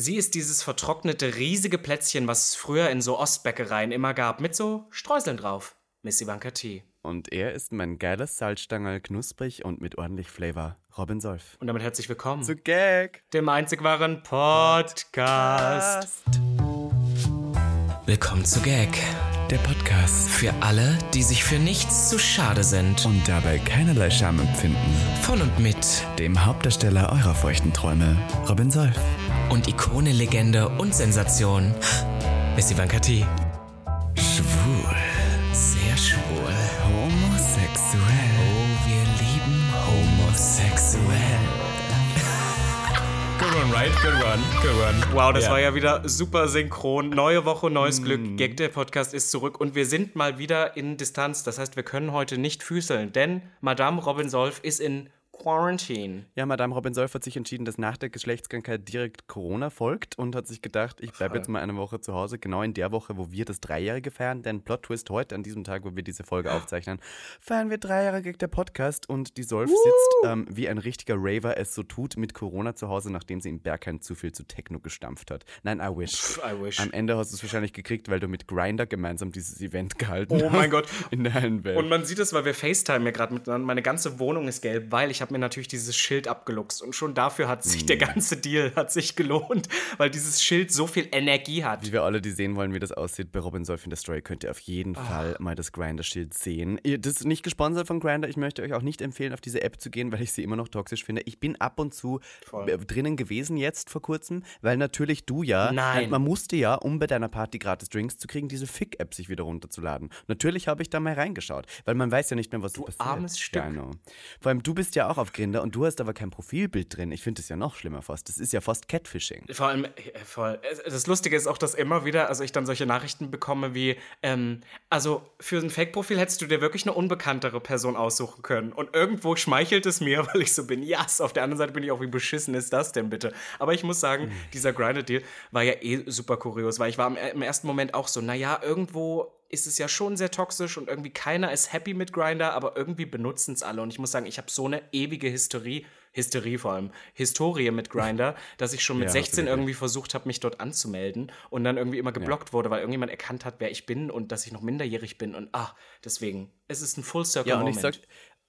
Sie ist dieses vertrocknete, riesige Plätzchen, was es früher in so Ostbäckereien immer gab, mit so Streuseln drauf. Miss Ivanka T. Und er ist mein geiles Salzstangerl, knusprig und mit ordentlich Flavor. Robin Solf. Und damit herzlich willkommen Zu Gag. dem einzig wahren Podcast. Willkommen zu Gag, Der Podcast. für alle, die sich für nichts zu schade sind. Und dabei keinerlei Scham empfinden. Von und mit Dem Hauptdarsteller eurer feuchten Träume, Robin Solf. Und Ikone, Legende und Sensation. Miss Ivanka T. Schwul. Sehr schwul. Homosexuell. Oh, wir lieben homosexuell. Good one, right? Good one, good one. Wow, das Ja. war ja wieder super synchron. Neue Woche, neues Glück. Gag, der Podcast ist zurück und wir sind mal wieder in Distanz. Das heißt, wir können heute nicht füßeln, denn Madame Robin Solf ist in Quarantine. Ja, Madame Robin Solf hat sich entschieden, dass nach der Geschlechtskrankheit direkt Corona folgt und hat sich gedacht, ich bleibe jetzt mal eine Woche zu Hause, genau in der Woche, wo wir das Dreijährige feiern. Denn Plot Twist heute, an diesem Tag, wo wir diese Folge aufzeichnen, feiern wir Dreijährige der Podcast und die Solf sitzt ähm, wie ein richtiger Raver es so tut mit Corona zu Hause, nachdem sie im Bergheim zu viel zu Techno gestampft hat. Nein, I wish. Pff, I wish. Am Ende hast du es wahrscheinlich gekriegt, weil du mit Grinder gemeinsam dieses Event gehalten Oh hast. mein Gott. In der Welt. Und man sieht es, weil wir FaceTime ja gerade miteinander. Meine ganze Wohnung ist gelb, weil ich habe mir natürlich dieses Schild abgeluchst. Und schon dafür hat sich der ganze Deal hat sich gelohnt, weil dieses Schild so viel Energie hat. Wie wir alle, die sehen wollen, wie das aussieht, bei Robin Solf in der Story könnt ihr auf jeden Ah. Fall mal das Grinder-Schild sehen. Das ist nicht gesponsert von Grinder. Ich möchte euch auch nicht empfehlen, auf diese App zu gehen, weil ich sie immer noch toxisch finde. Ich bin ab und zu Voll. äh, drinnen gewesen jetzt vor kurzem, weil natürlich du ja, Nein. man musste ja, um bei deiner Party gratis Drinks zu kriegen, diese Fick-App sich wieder runterzuladen. Natürlich habe ich da mal reingeschaut, weil man weiß ja nicht mehr, was du passiert. armes Stück. Know. Vor allem, du bist ja auch auf Grinder und du hast aber kein Profilbild drin. Ich finde das ja noch schlimmer fast. Das ist ja fast Catfishing. Vor allem, äh, voll. Es- Das Lustige ist auch, dass immer wieder, also ich dann solche Nachrichten bekomme wie, ähm, also für ein Fake-Profil hättest du dir wirklich eine unbekanntere Person aussuchen können. Und irgendwo schmeichelt es mir, weil ich so bin, yes. Auf der anderen Seite bin ich auch, wie beschissen ist das denn bitte? Aber ich muss sagen, dieser Grinded-Deal war ja eh super kurios, weil ich war im, im ersten Moment auch so, naja, irgendwo ist es ja schon sehr toxisch und irgendwie keiner ist happy mit Grinder, aber irgendwie benutzen es alle. Und ich muss sagen, ich habe so eine ewige Hysterie, Hysterie vor allem, Historie mit Grinder, dass ich schon mit Ja, hast du 16 wirklich. irgendwie versucht habe, mich dort anzumelden und dann irgendwie immer geblockt wurde, weil irgendjemand erkannt hat, wer ich bin und dass ich noch minderjährig bin. Und ah, deswegen, es ist ein Full Circle Ja, und Moment. ich, sag,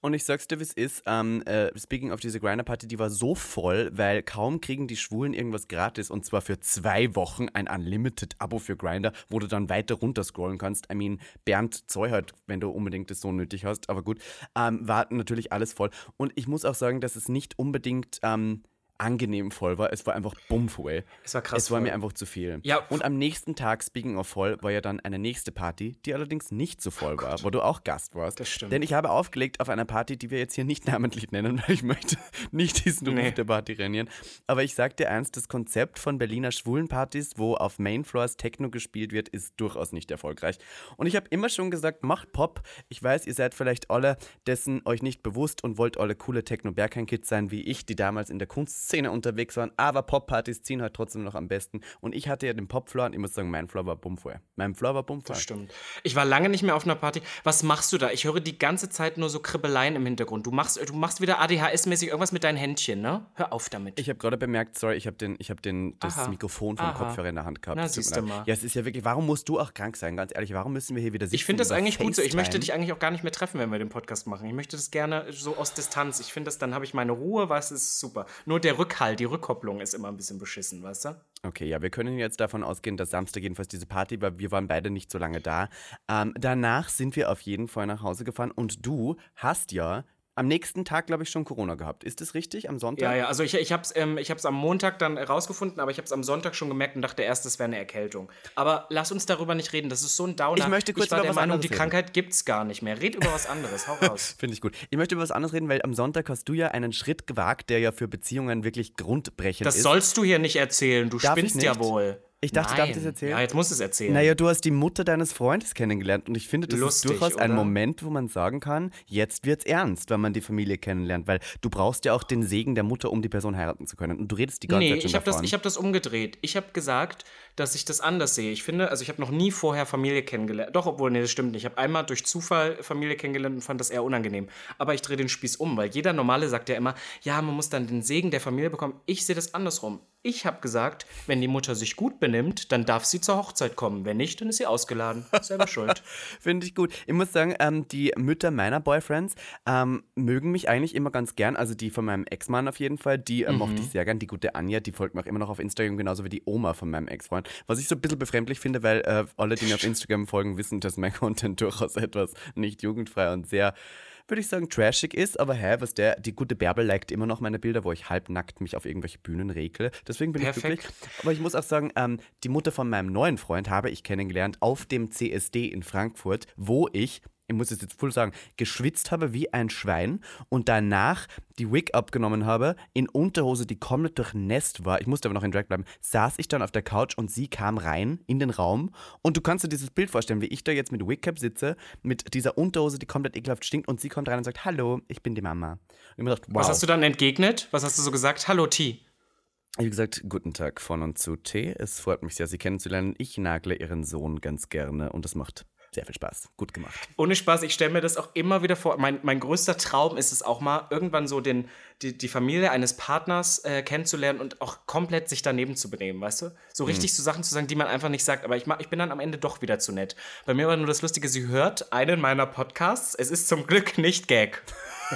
und ich sag's dir, wie es ist. Ähm, äh, speaking of diese Grinder-Party, die war so voll, weil kaum kriegen die Schwulen irgendwas gratis und zwar für zwei Wochen ein Unlimited-Abo für Grinder, wo du dann weiter runter scrollen kannst. I mean, Bernd Zoll halt, wenn du unbedingt das so nötig hast, aber gut, ähm, war natürlich alles voll. Und ich muss auch sagen, dass es nicht unbedingt. Ähm, angenehm voll war. Es war einfach bumpfway. Es war krass Es war voll. mir einfach zu viel. Ja, Und am nächsten Tag, speaking of voll, war ja dann eine nächste Party, die allerdings nicht so voll war, wo du auch Gast warst. Das stimmt. Denn ich habe aufgelegt auf einer Party, die wir jetzt hier nicht namentlich nennen, weil ich möchte nicht diesen Ruf Nee. der Party renieren. Aber ich sag dir ernst, das Konzept von Berliner Schwulenpartys, wo auf Mainfloors Techno gespielt wird, ist durchaus nicht erfolgreich. Und ich habe immer schon gesagt, macht Pop. Ich weiß, ihr seid vielleicht alle dessen euch nicht bewusst und wollt alle coole Techno-Berghain-Kids sein, wie ich, die damals in der Kunstszene unterwegs waren. Aber Pop-Partys ziehen halt trotzdem noch am besten. Und ich hatte ja den Pop-Floor und ich muss sagen, mein Floor war bummvoll. Mein Floor war bummvoll. Das stimmt. Ich war lange nicht mehr auf einer Party. Was machst du da? Ich höre die ganze Zeit nur so Kribbeleien im Hintergrund. Du machst, du machst wieder ADHS-mäßig irgendwas mit deinen Händchen, ne? Hör auf damit. Ich habe gerade bemerkt, sorry, ich habe den, ich hab den, das Aha. Mikrofon vom Aha. Kopfhörer in der Hand gehabt. Na, siehste leid. mal. Ja, es ist ja wirklich, warum musst du auch krank sein, ganz ehrlich? Warum müssen wir hier wieder sitzen? Ich finde das eigentlich gut so. Ich möchte FaceTime? dich eigentlich auch gar nicht mehr treffen, wenn wir den Podcast machen. Ich möchte das gerne so aus Distanz. Ich finde das, dann habe ich meine Ruhe, du, es ist super. Nur der Rückhalt, die Rückkopplung ist immer ein bisschen beschissen, weißt du? Okay, ja, wir können jetzt davon ausgehen, dass Samstag jedenfalls diese Party war. Wir waren beide nicht so lange da. Ähm, danach sind wir auf jeden Fall nach Hause gefahren und du hast ja am nächsten Tag, glaube ich, schon Corona gehabt. Ist das richtig? Am Sonntag? Ja, ja, also ich, ich habe es ähm, ich hab's am Montag dann rausgefunden, aber ich habe es am Sonntag schon gemerkt und dachte erst, es wäre eine Erkältung. Aber lass uns darüber nicht reden, das ist so ein Downer. Ich möchte kurz ich war über der was Meinung, anderes die reden. Krankheit gibt's gar nicht mehr. Red über was anderes, hau raus. Finde ich gut. Ich möchte über was anderes reden, weil am Sonntag hast du ja einen Schritt gewagt, der ja für Beziehungen wirklich grundbrechend Das ist. sollst du hier nicht erzählen, du Darf spinnst ja wohl. Ich dachte, Nein. darf ich das erzählen? Ja, jetzt musst du es erzählen. Naja, du hast die Mutter deines Freundes kennengelernt und ich finde, das Lustig, ist durchaus ein oder? Moment, wo man sagen kann, jetzt wird's ernst, wenn man die Familie kennenlernt, weil du brauchst ja auch den Segen der Mutter, um die Person heiraten zu können. Und du redest die ganze Nee, Zeit schon ich habe das, ich hab das umgedreht. Ich habe gesagt, dass ich das anders sehe. Ich finde, also ich habe noch nie vorher Familie kennengelernt. Doch, obwohl, nee, das stimmt nicht. Ich habe einmal durch Zufall Familie kennengelernt und fand das eher unangenehm. Aber ich drehe den Spieß um, weil jeder Normale sagt ja immer, ja, man muss dann den Segen der Familie bekommen. Ich sehe das andersrum. Ich habe gesagt, wenn die Mutter sich gut benimmt, dann darf sie zur Hochzeit kommen. Wenn nicht, dann ist sie ausgeladen. Selber schuld. Finde ich gut. Ich muss sagen, ähm, die Mütter meiner Boyfriends ähm, mögen mich eigentlich immer ganz gern. Also die von meinem Ex-Mann auf jeden Fall, die äh, mochte ich sehr gern. Die gute Anja, die folgt mir auch immer noch auf Instagram, genauso wie die Oma von meinem Ex-Freund. Was ich so ein bisschen befremdlich finde, weil äh, alle, die mir auf Instagram folgen, wissen, dass mein Content durchaus etwas nicht jugendfrei und sehr würde ich sagen, trashig ist, aber hä, was der, die gute Bärbel liked immer noch meine Bilder, wo ich halbnackt mich auf irgendwelche Bühnen regle. Deswegen bin Perfekt. ich glücklich. Aber ich muss auch sagen, ähm, die Mutter von meinem neuen Freund habe ich kennengelernt auf dem CSD in Frankfurt, wo ich ich muss es jetzt voll sagen, geschwitzt habe wie ein Schwein und danach die Wig abgenommen habe, in Unterhose, die komplett durchnässt war, ich musste aber noch in Drag bleiben, saß ich dann auf der Couch und sie kam rein in den Raum und du kannst dir dieses Bild vorstellen, wie ich da jetzt mit Wigcap sitze, mit dieser Unterhose, die komplett ekelhaft stinkt und sie kommt rein und sagt, hallo, ich bin die Mama. Und ich mir gedacht, wow. Was hast du dann entgegnet? Was hast du so gesagt? Hallo, T. Ich habe gesagt, guten Tag von und zu T. Es freut mich sehr, Sie kennenzulernen. Ich nagle Ihren Sohn ganz gerne und das macht sehr viel Spaß. Gut gemacht. Ohne Spaß, ich stelle mir das auch immer wieder vor. Mein, mein größter Traum ist es auch mal, irgendwann so den, die, die Familie eines Partners äh, kennenzulernen und auch komplett sich daneben zu benehmen, weißt du? So richtig so Sachen zu sagen, die man einfach nicht sagt. Aber ich, ich bin dann am Ende doch wieder zu nett. Bei mir war nur das Lustige, sie hört einen meiner Podcasts. Es ist zum Glück nicht Gag.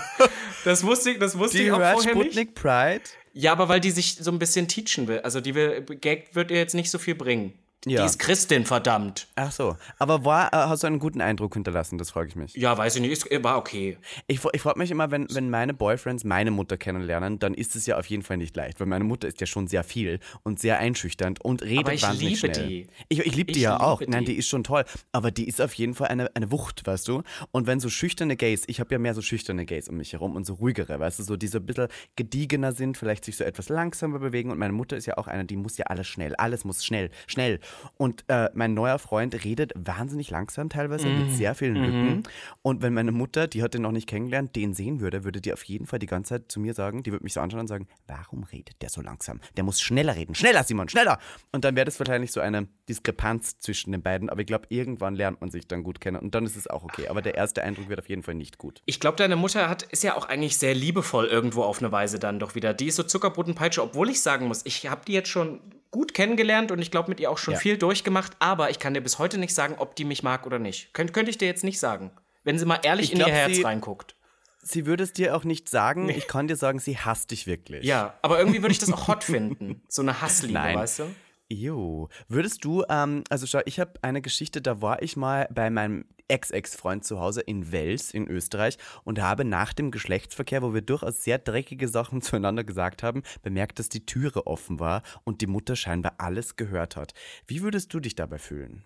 das wusste ich, das wusste Die ich auch hört vorher Sputnik nicht. Pride. Ja, aber weil die sich so ein bisschen teachen will. Also die will, Gag wird ihr jetzt nicht so viel bringen. Ja. Die ist Christin, verdammt. Ach so. Aber war, äh, hast du einen guten Eindruck hinterlassen? Das frage ich mich. Ja, weiß ich nicht, ist, war okay. Ich, ich frage mich immer, wenn, wenn meine Boyfriends meine Mutter kennenlernen, dann ist es ja auf jeden Fall nicht leicht, weil meine Mutter ist ja schon sehr viel und sehr einschüchternd und redet Aber ich wahnsinnig liebe schnell. die. Ich, ich liebe die Ich ja auch. liebe Nein, die. die ist schon toll. Aber die ist auf jeden Fall eine, eine Wucht, weißt du? Und wenn so schüchterne Gays, ich habe ja mehr so schüchterne Gays um mich herum und so ruhigere, weißt du, so die so ein bisschen gediegener sind, vielleicht sich so etwas langsamer bewegen. Und meine Mutter ist ja auch eine, die muss ja alles schnell. Alles muss schnell, schnell. Und äh, mein neuer Freund redet wahnsinnig langsam teilweise Mhm. mit sehr vielen Lücken. Und wenn meine Mutter, die hat den noch nicht kennengelernt, den sehen würde, würde die auf jeden Fall die ganze Zeit zu mir sagen, die würde mich so anschauen und sagen, warum redet der so langsam? Der muss schneller reden. Schneller, Simon, schneller! Und dann wäre das wahrscheinlich so eine Diskrepanz zwischen den beiden. Aber ich glaube, irgendwann lernt man sich dann gut kennen und dann ist es auch okay. Aber der erste Eindruck wird auf jeden Fall nicht gut. Ich glaube, deine Mutter hat, ist ja auch eigentlich sehr liebevoll irgendwo auf eine Weise dann doch wieder. Die ist so Zuckerbrot und Peitsche, obwohl ich sagen muss, ich habe die jetzt schon gut kennengelernt und ich glaube mit ihr auch schon Ja. viel durchgemacht, aber ich kann dir bis heute nicht sagen, ob die mich mag oder nicht. Könnt, könnte ich dir jetzt nicht sagen. Wenn sie mal ehrlich Ich in glaub, ihr Herz reinguckt. Sie würde es dir auch nicht sagen. Ich kann dir sagen, sie hasst dich wirklich. Ja, aber irgendwie würde ich das auch hot finden. So eine Hassliebe, Nein. weißt du? Jo. Würdest du, ähm, also schau, ich habe eine Geschichte, da war ich mal bei meinem Ex-Ex-Freund zu Hause in Wels in Österreich und habe nach dem Geschlechtsverkehr, wo wir durchaus sehr dreckige Sachen zueinander gesagt haben, bemerkt, dass die Türe offen war und die Mutter scheinbar alles gehört hat. Wie würdest du dich dabei fühlen?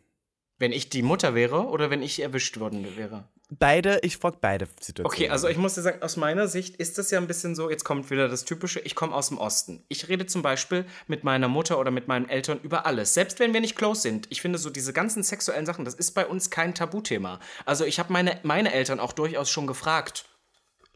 Wenn ich die Mutter wäre oder wenn ich erwischt worden wäre. Beide, ich frage beide Situationen. Okay, also ich muss dir sagen, aus meiner Sicht ist das ja ein bisschen so, jetzt kommt wieder das Typische, ich komme aus dem Osten. Ich rede zum Beispiel mit meiner Mutter oder mit meinen Eltern über alles, selbst wenn wir nicht close sind. Ich finde so diese ganzen sexuellen Sachen, das ist bei uns kein Tabuthema. Also ich habe meine, meine Eltern auch durchaus schon gefragt,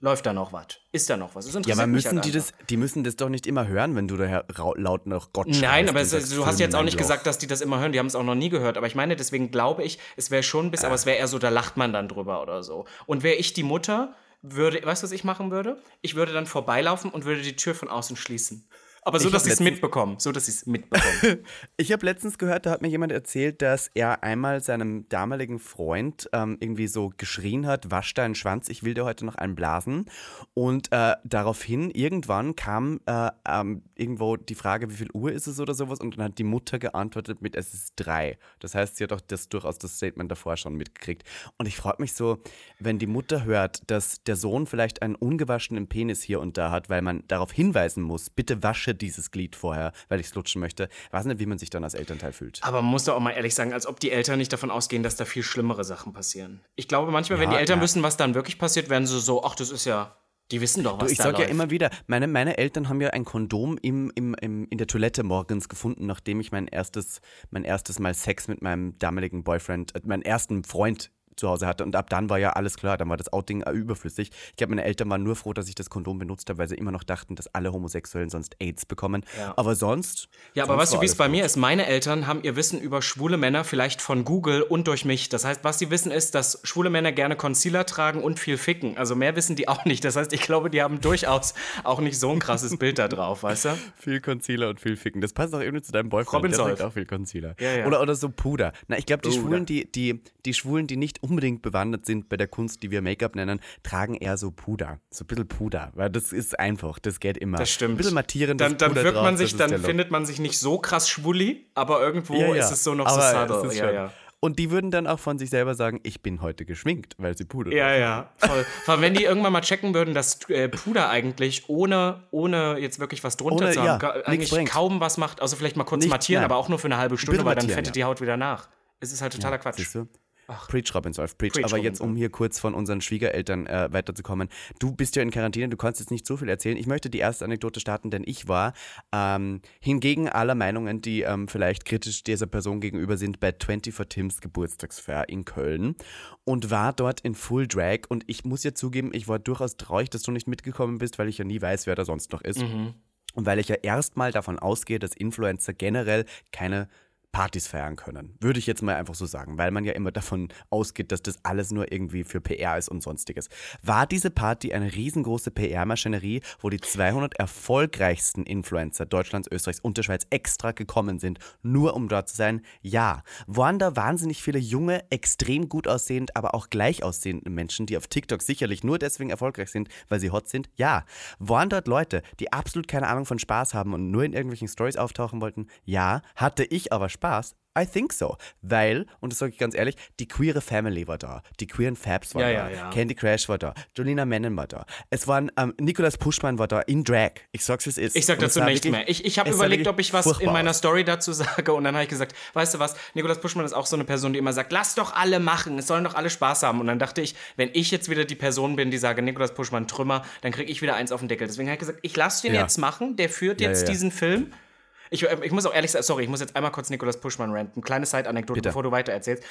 läuft da noch was? Ist da noch was? Das Ja, aber müssen halt die einfach. das, die müssen das doch nicht immer hören, wenn du rau- laut nach Gott schreist Nein, aber es, sagst, du hast "Füll jetzt auch nicht Loch." gesagt, dass die das immer hören. Die haben es auch noch nie gehört. Aber ich meine, deswegen glaube ich, es wäre schon ein bisschen, aber es wäre eher so, da lacht man dann drüber oder so. Und wäre ich die Mutter, würde, weißt du, was ich machen würde? Ich würde dann vorbeilaufen und würde die Tür von außen schließen. Aber so, Ich dass sie es mitbekommen. So, dass sie es mitbekommen. Ich habe letztens gehört, da hat mir jemand erzählt, dass er einmal seinem damaligen Freund ähm, irgendwie so geschrien hat, wasch deinen Schwanz, ich will dir heute noch einen blasen. Und äh, daraufhin, irgendwann kam äh, ähm, irgendwo die Frage, wie viel Uhr ist es oder sowas, und dann hat die Mutter geantwortet mit, es ist drei. Das heißt, sie hat auch das durchaus das Statement davor schon mitgekriegt. Und ich frage mich so, wenn die Mutter hört, dass der Sohn vielleicht einen ungewaschenen Penis hier und da hat, weil man darauf hinweisen muss, bitte wasche dieses Glied vorher, weil ich es lutschen möchte, weiß nicht, wie man sich dann als Elternteil fühlt. aber man muss doch auch mal ehrlich sagen, als ob die Eltern nicht davon ausgehen, dass da viel schlimmere Sachen passieren. Ich glaube, manchmal, wenn Ja, die Eltern ja. wissen, was dann wirklich passiert, werden sie so, ach, das ist ja, die wissen doch, was ich da sage ja immer wieder, meine, meine Eltern haben ja ein Kondom im, im, im, in der Toilette morgens gefunden, nachdem ich mein erstes, mein erstes Mal Sex mit meinem damaligen Boyfriend, äh, meinen ersten Freund zu Hause hatte. Und ab dann war ja alles klar, dann war das Outing überflüssig. Ich glaube, meine Eltern waren nur froh, dass ich das Kondom benutzt habe, weil sie immer noch dachten, dass alle Homosexuellen sonst AIDS bekommen. Ja. Aber sonst. Ja, aber sonst weißt du, wie es bei gut. mir ist? Meine Eltern haben ihr Wissen über schwule Männer vielleicht von Google und durch mich. Das heißt, was sie wissen ist, dass schwule Männer gerne Concealer tragen und viel ficken. Also mehr wissen die auch nicht. Das heißt, ich glaube, die haben durchaus auch nicht so ein krasses Bild da drauf, weißt du? Viel Concealer und viel Ficken. Das passt auch irgendwie zu deinem Boyfriend. Robin der trägt auch viel Concealer. Ja, ja. Oder, oder so Puder. Na, ich glaube, die. Schwulen, die, die, die Schwulen, die nicht unbedingt bewandert sind bei der Kunst, die wir Make-up nennen, tragen eher so Puder. So ein bisschen Puder. Weil das ist einfach. Das geht immer. Das stimmt. Ein bisschen mattierendes Dann, dann Puder wirkt drauf, man sich, dann findet man sich nicht so krass schwulli, aber irgendwo Ja, ja. ist es so noch Aber so subtle. Ja, ja. Und die würden dann auch von sich selber sagen, ich bin heute geschminkt, weil sie Puder Ja, ja, voll. Vor allem, wenn die irgendwann mal checken würden, dass äh, Puder eigentlich ohne, ohne jetzt wirklich was drunter Ohne- zu haben, ja, eigentlich bringt. kaum was macht, außer vielleicht mal kurz Nicht- mattieren, nein. aber auch nur für eine halbe Stunde, Bitte weil dann fettet ja. die Haut wieder nach. Es ist halt totaler Quatsch. Siehst du? Preach, Robin Solf, preach. Preach, Aber Robin jetzt, um hier kurz von unseren Schwiegereltern äh, weiterzukommen. Du bist ja in Quarantäne, du kannst jetzt nicht so viel erzählen. Ich möchte die erste Anekdote starten, denn ich war ähm, hingegen aller Meinungen, die ähm, vielleicht kritisch dieser Person gegenüber sind, bei 24 Tims Geburtstagsfeier in Köln und war dort in Full Drag. Und ich muss ja zugeben, ich war durchaus traurig, dass du nicht mitgekommen bist, weil ich ja nie weiß, wer da sonst noch ist. Mhm. Und weil ich ja erstmal davon ausgehe, dass Influencer generell keine Partys feiern können. Würde ich jetzt mal einfach so sagen, weil man ja immer davon ausgeht, dass das alles nur irgendwie für PR ist und sonstiges. War diese Party eine riesengroße PR-Maschinerie, wo die 200 erfolgreichsten Influencer Deutschlands, Österreichs und der Schweiz extra gekommen sind, nur um dort zu sein? Ja. Waren da wahnsinnig viele junge, extrem gut aussehend, aber auch gleich aussehende Menschen, die auf TikTok sicherlich nur deswegen erfolgreich sind, weil sie hot sind? Ja. Waren dort Leute, die absolut keine Ahnung von Spaß haben und nur in irgendwelchen Stories auftauchen wollten? Ja. Hatte ich aber Spaß? I think so. Weil, und das sage ich ganz ehrlich, die queere Family war da. Die queeren Fabs waren Ja, da. ja, ja. Candy Crash war da. Jolina Mennen war da. Es waren, ähm, Nikolas Puschmann war da in Drag. Ich sag's, wie es ist. Ich sag dazu nichts mehr. Ich, ich habe überlegt, ob ich was in meiner. Story dazu sage und dann habe ich gesagt, weißt du was, Nikolas Puschmann ist auch so eine Person, die immer sagt, lass doch alle machen, es sollen doch alle Spaß haben. Und dann dachte ich, wenn ich jetzt wieder die Person bin, die sage, Nikolas Puschmann Trümmer, dann kriege ich wieder eins auf den Deckel. Deswegen habe ich gesagt, ich lasse den jetzt machen, der führt jetzt diesen Film. Ich, äh, ich muss auch ehrlich sagen, sorry, ich muss jetzt einmal kurz Nikolas Puschmann ranten. Kleine Side-Anekdote, bevor du weiter erzählst.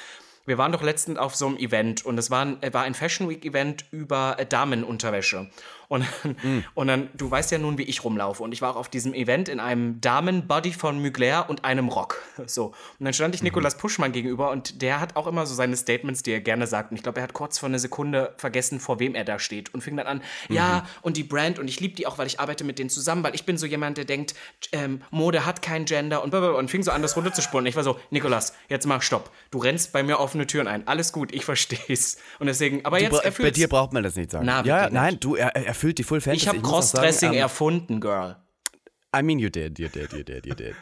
Wir waren doch letztens auf so einem Event und es war ein, äh, war ein Fashion Week Event über äh, Damenunterwäsche. Und, Hm. und dann, du weißt ja nun, wie ich rumlaufe. Und ich war auch auf diesem Event in einem Damenbody von Mugler und einem Rock. So. Und dann stand ich Mhm. Nikolas Puschmann gegenüber und der hat auch immer so seine Statements, die er gerne sagt. Und ich glaube, er hat kurz vor einer Sekunde vergessen, vor wem er da steht. Und fing dann an, Mhm. ja, und die Brand, und ich liebe die auch, weil ich arbeite mit denen zusammen, weil ich bin so jemand, der denkt, ähm, Mode hat kein Gender und blablabla. und fing so an, das runterzuspulen. Ich war so, Nikolas, jetzt mach Stopp. Du rennst bei mir offene Türen ein. Alles gut, ich versteh's. Und deswegen, aber Du jetzt bei dir braucht man das nicht sagen. Na, ja, nein, du, er, er erfüllt die Full Fantasy. ich habe auch sagen, Crossdressing ähm, erfunden, Girl. I mean, you did, you did, you did, you did.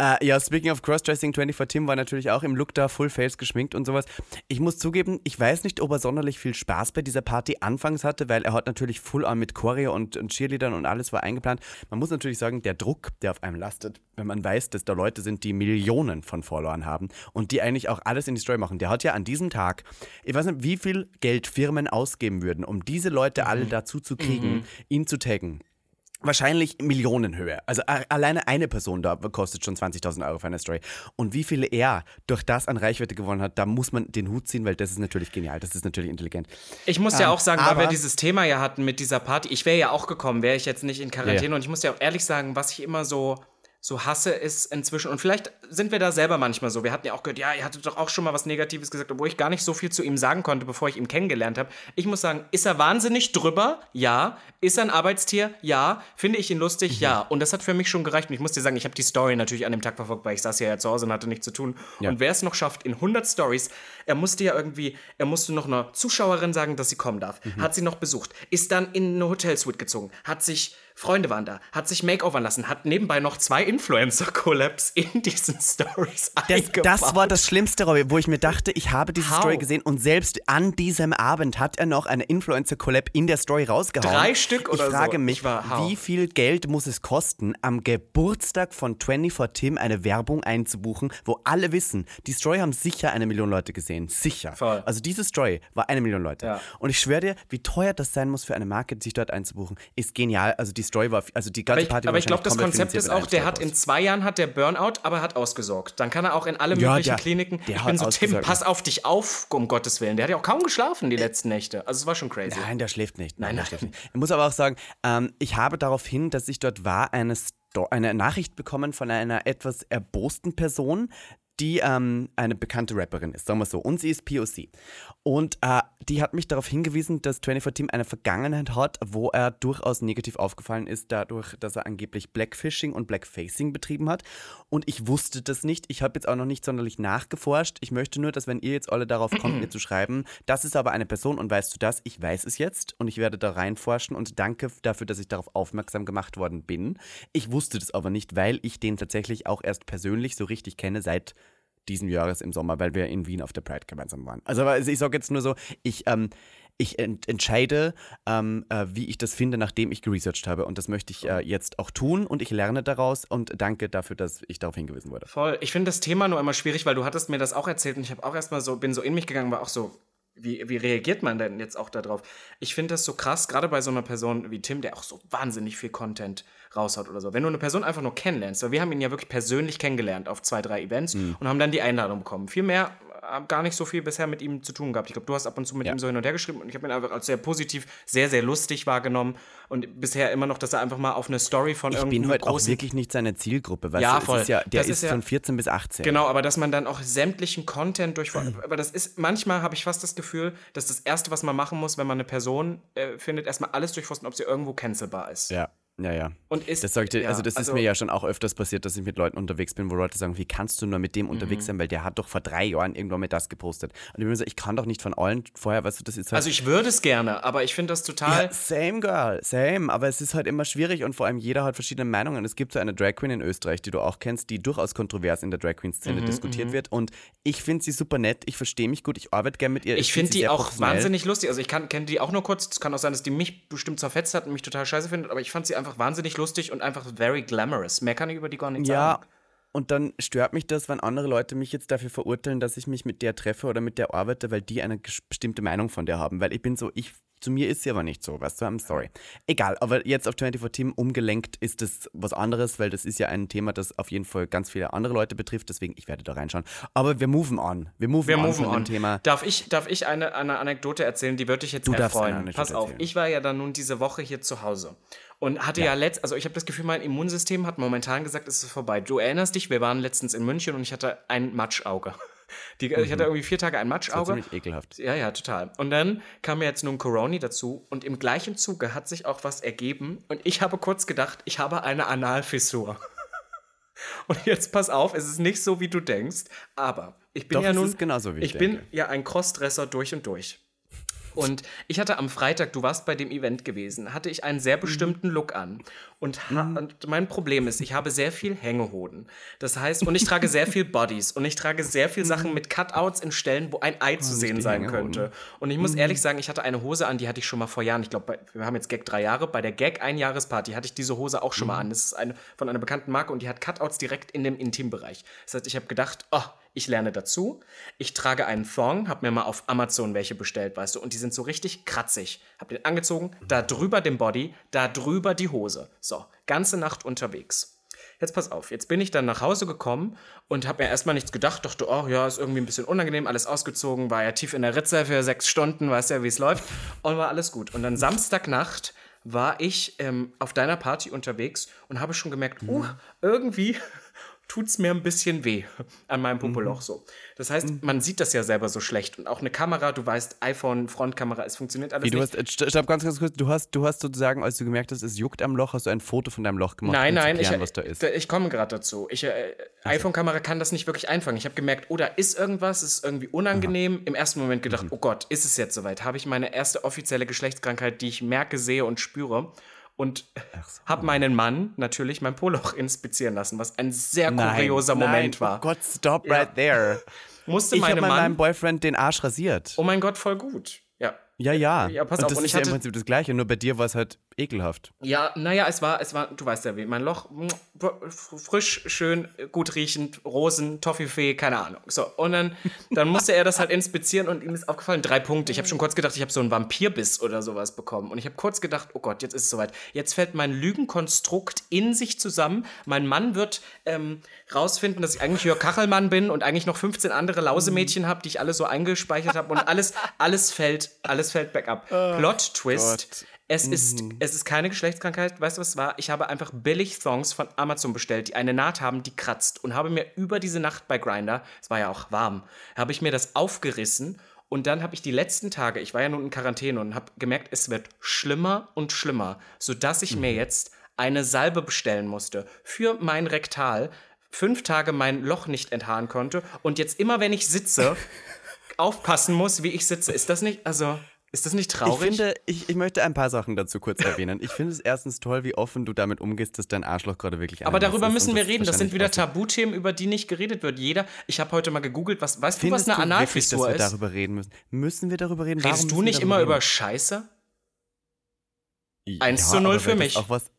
äh, ja, speaking of Crossdressing, 24 Tim war natürlich auch im Look da, Full Face geschminkt und sowas. Ich muss zugeben, ich weiß nicht, ob er sonderlich viel Spaß bei dieser Party anfangs hatte, weil er hat natürlich full on mit Choreo und, und Cheerleadern und alles war eingeplant. Man muss natürlich sagen, der Druck, der auf einem lastet, wenn man weiß, dass da Leute sind, die Millionen von Followern haben und die eigentlich auch alles in die Story machen. Der hat ja an diesem Tag, ich weiß nicht, wie viel Geld Firmen ausgeben würden, um diese Leute alle dazu zu kriegen, ihn zu taggen. Wahrscheinlich Millionenhöhe. Also alleine eine Person da kostet schon 20.000 Euro für eine Story. Und wie viele er durch das an Reichweite gewonnen hat, da muss man den Hut ziehen, weil das ist natürlich genial. Das ist natürlich intelligent. Ich muss ja Ähm, auch sagen, weil wir dieses Thema ja hatten mit dieser Party, ich wäre ja auch gekommen, wäre ich jetzt nicht in Quarantäne. Und ich muss ja auch ehrlich sagen, was ich immer so, so hasse, ist inzwischen, und vielleicht sind wir da selber manchmal so. Wir hatten ja auch gehört, ja, ihr hattet doch auch schon mal was Negatives gesagt, obwohl ich gar nicht so viel zu ihm sagen konnte, bevor ich ihn kennengelernt habe. Ich muss sagen, ist er wahnsinnig drüber? Ja. Ist er ein Arbeitstier? Ja. Finde ich ihn lustig? Ja. Und das hat für mich schon gereicht. Und ich muss dir sagen, ich habe die Story natürlich an dem Tag verfolgt, weil ich saß ja, ja zu Hause und hatte nichts zu tun. Ja. Und wer es noch schafft, in 100 Stories, er musste ja irgendwie, er musste noch einer Zuschauerin sagen, dass sie kommen darf, hat sie noch besucht, ist dann in eine Hotelsuite gezogen, hat sich, Freunde waren da, hat sich Makeovern lassen, hat nebenbei noch zwei Influencer-Collabs in diesen Stories Das, das war das Schlimmste, Robby, wo ich mir dachte, ich habe diese How? Story gesehen und selbst an diesem Abend hat er noch eine Influencer-Collab in der Story rausgehauen. Drei Stück oder Ich frage so. mich, Ich war- wie viel Geld muss es kosten, am Geburtstag von 24 Tim eine Werbung einzubuchen, wo alle wissen, die Story haben sicher eine Million Leute gesehen. Sicher. Voll. Also diese Story war eine Million Leute. Ja. Und ich schwöre dir, wie teuer das sein muss für eine Marke, sich dort einzubuchen, ist genial. Also die Story war, also die ganze aber ich, Party aber ich glaube, das Konzept ist auch, der hat in zwei Jahren hat der Burnout, aber hat ausgesorgt. Dann kann er auch in alle Ja, möglichen der- Kliniken. der ich bin so, Tim, pass auf dich auf, um Gottes Willen. Der hat ja auch kaum geschlafen die letzten Nächte. Also es war schon crazy. Nein, der schläft nicht. Nein, der nein. schläft nicht. Ich muss aber auch sagen, ähm, ich habe daraufhin, dass ich dort war, eine, Sto eine Nachricht bekommen von einer etwas erbosten Person, die ähm, eine bekannte Rapperin ist, sagen wir so. Und sie ist POC. Und äh, die hat mich darauf hingewiesen, dass 24 Team eine Vergangenheit hat, wo er durchaus negativ aufgefallen ist, dadurch, dass er angeblich Blackfishing und Blackfacing betrieben hat. Und ich wusste das nicht. Ich habe jetzt auch noch nicht sonderlich nachgeforscht. Ich möchte nur, dass wenn ihr jetzt alle darauf kommt, mir zu schreiben, das ist aber eine Person und weißt du das? Ich weiß es jetzt und ich werde da reinforschen und danke dafür, dass ich darauf aufmerksam gemacht worden bin. Ich wusste das aber nicht, weil ich den tatsächlich auch erst persönlich so richtig kenne seit diesen Jahres im Sommer, weil wir in Wien auf der Pride gemeinsam waren. Also, also ich sage jetzt nur so, ich, ähm, ich ent entscheide, ähm, äh, wie ich das finde, nachdem ich geresearched habe. Und das möchte ich äh, jetzt auch tun und ich lerne daraus und danke dafür, dass ich darauf hingewiesen wurde. Voll. Ich finde das Thema nur immer schwierig, weil du hattest mir das auch erzählt und ich habe auch erstmal so, bin so in mich gegangen, war auch so, wie, wie reagiert man denn jetzt auch darauf? Ich finde das so krass, gerade bei so einer Person wie Tim, der auch so wahnsinnig viel Content raushaut oder so. Wenn du eine Person einfach nur kennenlernst, weil wir haben ihn ja wirklich persönlich kennengelernt auf zwei, drei Events Mhm. und haben dann die Einladung bekommen. Viel mehr habe gar nicht so viel bisher mit ihm zu tun gehabt. Ich glaube, du hast ab und zu mit Ja. ihm so hin und her geschrieben und ich habe ihn einfach als sehr positiv, sehr, sehr lustig wahrgenommen und bisher immer noch, dass er einfach mal auf eine Story von Ich bin irgendeinem heute auch wirklich nicht seine Zielgruppe, weil Ja, voll. ist ja, der Das ist, ist ja- von 14 bis 18. Genau, aber dass man dann auch sämtlichen Content durch. Aber das ist, manchmal habe ich fast das Gefühl, dass das Erste, was man machen muss, wenn man eine Person äh, findet, erstmal alles durchforsten, ob sie irgendwo cancelbar ist. Ja, ja, ja. Und ist, Das ich dir, ja, also das ist mir ja schon auch öfters passiert, dass ich mit Leuten unterwegs bin, wo Leute sagen, wie kannst du nur mit dem unterwegs Mhm. sein, weil der hat doch vor drei Jahren irgendwann mal das gepostet. Und ich bin mir so, ich kann doch nicht von allen vorher, weißt du, das ist halt. Also ich würde es gerne, aber ich finde das total. ja, same girl, same, aber es ist halt immer schwierig und vor allem jeder hat verschiedene Meinungen. Es gibt so eine Drag Queen in Österreich, die du auch kennst, die durchaus kontrovers in der Drag Queen Szene Mhm, diskutiert wird und ich finde sie super nett, ich verstehe mich gut, ich arbeite gerne mit ihr. Ich find finde sie die auch wahnsinnig lustig. Also ich kenne die auch nur kurz. Es kann auch sein, dass die mich bestimmt zerfetzt hat und mich total scheiße findet, aber ich fand sie einfach wahnsinnig lustig und einfach very glamorous. Mehr kann ich über die gar nicht Ja, sagen. und dann stört mich das, wenn andere Leute mich jetzt dafür verurteilen, dass ich mich mit der treffe oder mit der arbeite, weil die eine bestimmte Meinung von der haben. Weil ich bin so, ich, zu mir ist sie aber nicht so, weißt du, I'm sorry. Egal, aber jetzt auf 24 Team umgelenkt ist das was anderes, weil das ist ja ein Thema, das auf jeden Fall ganz viele andere Leute betrifft, deswegen ich werde da reinschauen. Aber wir moven on. Wir moven Wir on moven on. Thema. Darf ich, darf ich eine, eine Anekdote erzählen, die würde dich jetzt Du darfst erfreuen? Pass auf, erzählen. ich war ja dann nun diese Woche hier zu Hause und hatte ja, letzt, also ich habe das Gefühl, mein Immunsystem hat momentan gesagt, es ist vorbei. Du erinnerst dich, wir waren letztens in München und ich hatte ein Matschauge. Die, Ich hatte irgendwie vier Tage ein Mhm. Das war Matschauge. ziemlich ekelhaft. Ja, ja, total. Und dann kam mir jetzt nun Corona dazu und im gleichen Zuge hat sich auch was ergeben und ich habe kurz gedacht, ich habe eine Analfissur. Und jetzt pass auf, es ist nicht so, wie du denkst, aber ich bin Doch, ja nun. ich ich bin ja ein Crossdresser durch und durch. Und ich hatte am Freitag, du warst bei dem Event gewesen, hatte ich einen Mhm. sehr bestimmten Look an. Und, ha- und mein Problem ist, ich habe sehr viel Hängehoden. Das heißt, und ich trage sehr viel Bodies und ich trage sehr viel Sachen mit Cutouts in Stellen, wo ein Ei zu sehen Mhm. sein könnte. Und ich muss ehrlich sagen, ich hatte eine Hose an, die hatte ich schon mal vor Jahren. Ich glaube, wir haben jetzt Gag drei Jahre. Bei der Gag Einjahresparty hatte ich diese Hose auch schon mal an. Das ist eine von einer bekannten Marke und die hat Cutouts direkt in dem Intimbereich. Das heißt, ich habe gedacht, oh, ich lerne dazu. Ich trage einen Thong, habe mir mal auf Amazon welche bestellt, weißt du, und die sind so richtig kratzig. Hab den angezogen, da drüber den Body, da drüber die Hose. So, ganze Nacht unterwegs. Jetzt pass auf, jetzt bin ich dann nach Hause gekommen und habe mir erstmal nichts gedacht, dachte, oh ja, ist irgendwie ein bisschen unangenehm, alles ausgezogen, war ja tief in der Ritze für sechs Stunden, weißt ja, wie es läuft, und war alles gut. Und dann Samstagnacht war ich ähm, auf deiner Party unterwegs und habe schon gemerkt, uh, irgendwie tut's mir ein bisschen weh an meinem Popoloch so. Das heißt, man sieht das ja selber so schlecht und auch eine Kamera, du weißt, iPhone, Frontkamera, es funktioniert alles Wie, du nicht. hast, st- stopp, ganz, ganz kurz, du hast, du hast sozusagen, als du gemerkt hast, es juckt am Loch, hast du ein Foto von deinem Loch gemacht, Nein, um nein, zu ich, klären, was da ist. ich komme gerade dazu. Ich, äh, iPhone-Kamera kann das nicht wirklich einfangen. Ich habe gemerkt, oh, da ist irgendwas, es ist irgendwie unangenehm. Im ersten Moment gedacht, Mhm. oh Gott, ist es jetzt soweit? Habe ich meine erste offizielle Geschlechtskrankheit, die ich merke, sehe und spüre? Und habe meinen Mann natürlich mein Poloch inspizieren lassen, was ein sehr kurioser Moment war. Oh Gott, stop right there. Musste Ich habe Mann. meinem Boyfriend den Arsch rasiert. oh mein Gott, voll gut. Ja. Ja, ja. Ja, pass und auf, das und ist ich ja im Prinzip das Gleiche, nur bei dir war es halt ekelhaft. Ja, naja, es war, es war, du weißt ja wie, mein Loch, frisch, schön, gut riechend, Rosen, Toffifee, keine Ahnung. So, und dann, dann musste er das halt inspizieren und ihm ist aufgefallen, drei Punkte. Ich habe schon kurz gedacht, ich habe so einen Vampirbiss oder sowas bekommen. Und ich habe kurz gedacht, oh Gott, jetzt ist es soweit. Jetzt fällt mein Lügenkonstrukt in sich zusammen. Mein Mann wird ähm, rausfinden, dass ich eigentlich Jörg Kachelmann bin und eigentlich noch 15 andere Lausemädchen habe, die ich alle so eingespeichert habe. Und alles, alles fällt, alles fällt back up. Oh, Plot-Twist. Gott. Es, mhm. ist, es ist keine Geschlechtskrankheit. Weißt du, was es war? Ich habe einfach billig Thongs von Amazon bestellt, die eine Naht haben, die kratzt. Und habe mir über diese Nacht bei Grinder, es war ja auch warm, habe ich mir das aufgerissen. Und dann habe ich die letzten Tage, ich war ja nun in Quarantäne und habe gemerkt, es wird schlimmer und schlimmer, sodass ich mhm. mir jetzt eine Salbe bestellen musste für mein Rektal, fünf Tage mein Loch nicht enthaaren konnte und jetzt immer, wenn ich sitze, aufpassen muss, wie ich sitze. Ist das nicht, also... Ist das nicht traurig? Ich finde, ich, ich möchte ein paar Sachen dazu kurz erwähnen. Ich finde es erstens toll, wie offen du damit umgehst, dass dein Arschloch gerade wirklich Aber darüber müssen wir reden. Das sind wieder Tabuthemen, über die nicht geredet wird. Jeder, ich habe heute mal gegoogelt, was, weißt Findest du, was eine Analfissur ist? dass wir darüber reden müssen? Müssen wir darüber reden? Redest du nicht immer reden? über Scheiße? 1 ja, zu 0 für mich. Auch was,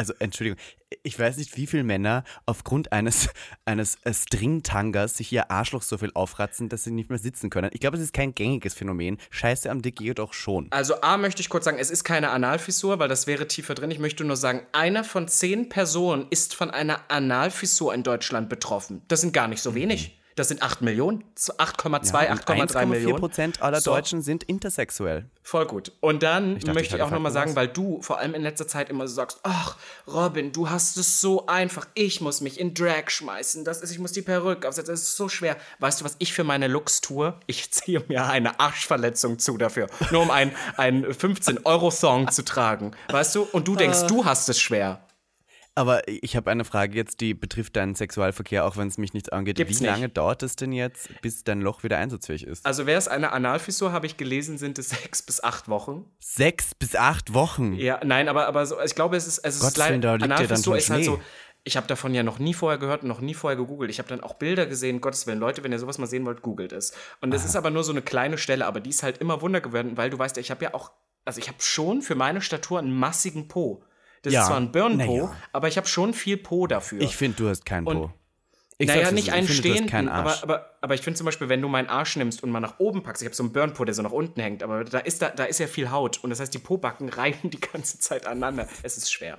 also Entschuldigung, ich weiß nicht, wie viele Männer aufgrund eines, eines Stringtangas sich ihr Arschloch so viel aufratzen, dass sie nicht mehr sitzen können. Ich glaube, es ist kein gängiges Phänomen. Scheiße am Dick geht doch schon. Also A möchte ich kurz sagen, es ist keine Analfissur, weil das wäre tiefer drin. Ich möchte nur sagen, einer von zehn Personen ist von einer Analfissur in Deutschland betroffen. Das sind gar nicht so wenig. Mhm. Das sind 8 Millionen, 8,2, ja, 8,3 Millionen. Prozent aller so. Deutschen sind intersexuell. Voll gut. Und dann ich möchte ich auch nochmal sagen, weil du vor allem in letzter Zeit immer so sagst, ach, Robin, du hast es so einfach. Ich muss mich in Drag schmeißen. Das ist, ich muss die Perücke aufsetzen. Das ist so schwer. Weißt du, was ich für meine Looks tue? Ich ziehe mir eine Arschverletzung zu dafür. Nur um einen 15-Euro-Song zu tragen. Weißt du? Und du denkst, uh. du hast es schwer. Aber ich habe eine Frage jetzt, die betrifft deinen Sexualverkehr, auch wenn es mich nichts angeht. Gibt's Wie lange nicht. dauert es denn jetzt, bis dein Loch wieder einsatzfähig ist? Also wäre es eine Analfissur, habe ich gelesen, sind es sechs bis acht Wochen. Sechs bis acht Wochen? Ja, nein, aber, aber so, ich glaube, es ist, es ist leider, Analfissur ist halt so, ich habe davon ja noch nie vorher gehört und noch nie vorher gegoogelt. Ich habe dann auch Bilder gesehen, Gottes Willen, Leute, wenn ihr sowas mal sehen wollt, googelt es. Und es ist aber nur so eine kleine Stelle, aber die ist halt immer Wunder geworden, weil du weißt ja, ich habe ja auch, also ich habe schon für meine Statur einen massigen Po. Das ja. ist zwar ein Burn-Po, ja. aber ich habe schon viel Po dafür. Ich finde, du hast keinen Po. Ich naja, nicht einen stehenden, aber, aber, aber ich finde zum Beispiel, wenn du meinen Arsch nimmst und mal nach oben packst, ich habe so einen Burn-Po, der so nach unten hängt, aber da ist, da, da ist ja viel Haut und das heißt, die Po-Backen reiben die ganze Zeit aneinander. Es ist schwer.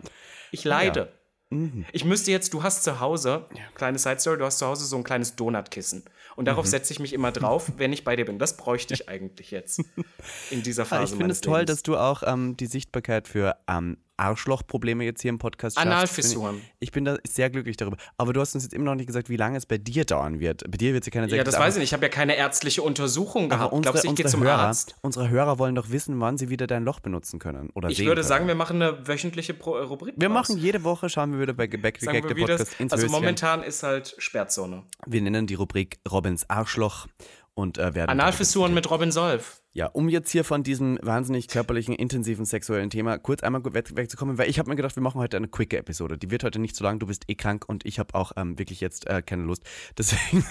Ich leide. Ja. Mhm. Ich müsste jetzt, du hast zu Hause, kleine Side Story, du hast zu Hause so ein kleines Donutkissen. Und darauf mhm. setze ich mich immer drauf, wenn ich bei dir bin. Das bräuchte ich eigentlich jetzt in dieser Phase. Ich finde es toll, Lebens. dass du auch ähm, die Sichtbarkeit für ähm, Arschlochprobleme jetzt hier im Podcast schaffst. Analfissuren. Ich, bin da sehr glücklich darüber. Aber du hast uns jetzt immer noch nicht gesagt, wie lange es bei dir dauern wird. Bei dir wird es ja keine Ja, das weiß ich nicht. Ich habe ja keine ärztliche Untersuchung gehabt. Unsere, Glaubst du, ich gehe zum Hörer, Arzt? Unsere Hörer wollen doch wissen, wann sie wieder dein Loch benutzen können. Oder ich würde können. sagen, wir machen eine wöchentliche Pro äh, Rubrik. Wir raus. machen jede Woche, schauen wir wieder bei Backgag der Podcast ins Also Höschen. momentan ist halt Sperrzone. Wir nennen die Rubrik Robins Arschloch und äh, werden. Analfissuren mit Robin Solf. Ja, um jetzt hier von diesem wahnsinnig körperlichen, intensiven sexuellen Thema kurz einmal wegzukommen, weil ich habe mir gedacht, wir machen heute eine quicke Episode. Die wird heute nicht so lang, du bist eh krank und ich habe auch ähm, wirklich jetzt äh, keine Lust. Deswegen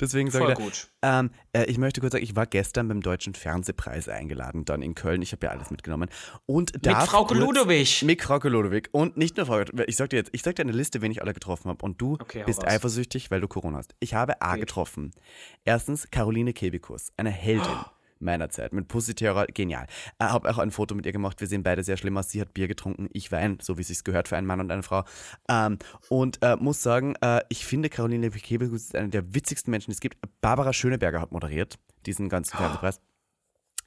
Deswegen sage ich, gut. Ähm, äh, ich möchte kurz sagen, ich war gestern beim Deutschen Fernsehpreis eingeladen, dann in Köln. Ich habe ja alles mitgenommen. Und mit Frau Ludowig. Mit Frau Ludowig. Und nicht nur Frau Ich sag dir jetzt, ich sag dir eine Liste, wen ich alle getroffen habe. Und du okay, bist eifersüchtig, weil du Corona hast. Ich habe A Geht. getroffen. Erstens Caroline Kebikus, eine Heldin. Oh meiner Zeit. Mit Pussy Terror, genial. Ich habe auch ein Foto mit ihr gemacht. Wir sehen beide sehr schlimm aus. Sie hat Bier getrunken, ich Wein, so wie es sich gehört für einen Mann und eine Frau. Ähm, und äh, muss sagen, äh, ich finde Caroline Kebekus ist eine der witzigsten Menschen, die es gibt. Barbara Schöneberger hat moderiert diesen ganzen Fernsehpreis.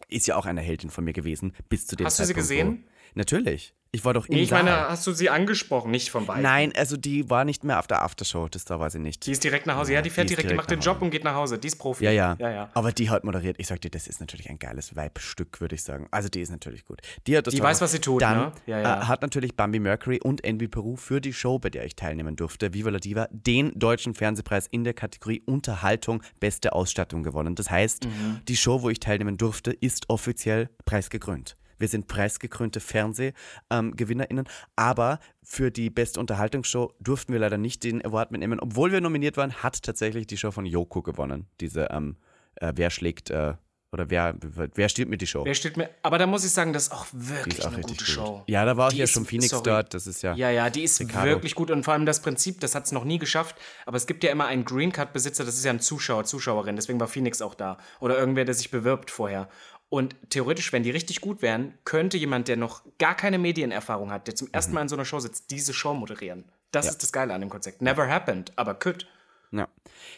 Ist ja auch eine Heldin von mir gewesen, bis zu dem Hast Zeitpunkt, du sie gesehen? Wo, natürlich. Ich war doch im nee, ich Saal. meine, hast du sie angesprochen, nicht von beiden? Nein, also die war nicht mehr auf der Aftershow, das da weiß ich nicht. Die ist direkt nach Hause. Ja, die fährt die direkt, die macht den Job und geht nach Hause. Die ist Profi. Ja, ja, ja, ja. Aber die hat moderiert. Ich sag dir, das ist natürlich ein geiles Weibstück, würde ich sagen. Also die ist natürlich gut. Die, hat das die weiß, was sie tut, Dann ne? ja, ja. Äh, hat natürlich Bambi Mercury und Envy Peru für die Show, bei der ich teilnehmen durfte, Viva la Diva, den deutschen Fernsehpreis in der Kategorie Unterhaltung Beste Ausstattung gewonnen. Das heißt, mhm. die Show, wo ich teilnehmen durfte, ist offiziell preisgekrönt. Wir sind preisgekrönte FernsehgewinnerInnen. Ähm, aber für die beste Unterhaltungsshow durften wir leider nicht den Award mitnehmen. Obwohl wir nominiert waren, hat tatsächlich die Show von Yoko gewonnen. Diese ähm, äh, Wer schlägt äh, Oder wer, wer stiehlt mir die Show? Wer steht mir. Aber da muss ich sagen, das ist auch wirklich ist auch eine gute gut. Show. Ja, da war auch Die ja ist- schon Phoenix sorry. dort. Das ist ja. Ja, ja, die ist Ricardo. wirklich gut und vor allem das Prinzip, das hat es noch nie geschafft. Aber es gibt ja immer einen Green Card Besitzer, das ist ja ein Zuschauer, Zuschauerin, deswegen war Phoenix auch da. Oder irgendwer, der sich bewirbt vorher. Und theoretisch, wenn die richtig gut wären, könnte jemand, der noch gar keine Medienerfahrung hat, der zum ersten Mal in so einer Show sitzt, diese Show moderieren. Das ist das Geile an dem Konzept. Never happened, aber could. Ja.